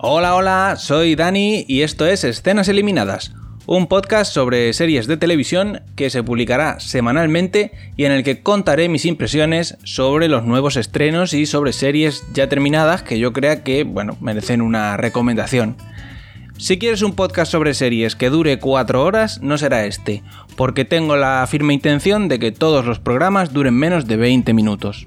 Hola, hola, soy Dani y esto es Escenas Eliminadas, un podcast sobre series de televisión que se publicará semanalmente y en el que contaré mis impresiones sobre los nuevos estrenos y sobre series ya terminadas que yo crea que, bueno, merecen una recomendación. Si quieres un podcast sobre series que dure 4 horas, no será este, porque tengo la firme intención de que todos los programas duren menos de 20 minutos.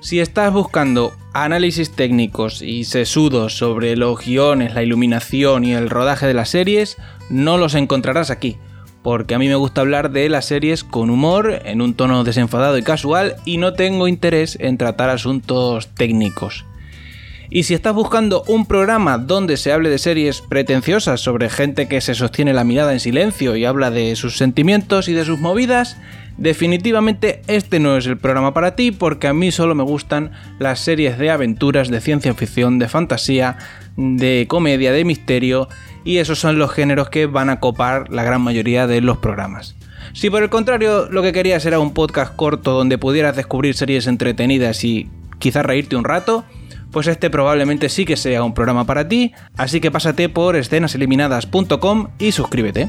Si estás buscando análisis técnicos y sesudos sobre los guiones, la iluminación y el rodaje de las series, no los encontrarás aquí, porque a mí me gusta hablar de las series con humor, en un tono desenfadado y casual, y no tengo interés en tratar asuntos técnicos. Y si estás buscando un programa donde se hable de series pretenciosas sobre gente que se sostiene la mirada en silencio y habla de sus sentimientos y de sus movidas, definitivamente este no es el programa para ti porque a mí solo me gustan las series de aventuras, de ciencia ficción, de fantasía, de comedia, de misterio y esos son los géneros que van a copar la gran mayoría de los programas. Si por el contrario lo que querías era un podcast corto donde pudieras descubrir series entretenidas y quizás reírte un rato, pues este probablemente sí que sea un programa para ti, así que pásate por escenaseliminadas.com y suscríbete.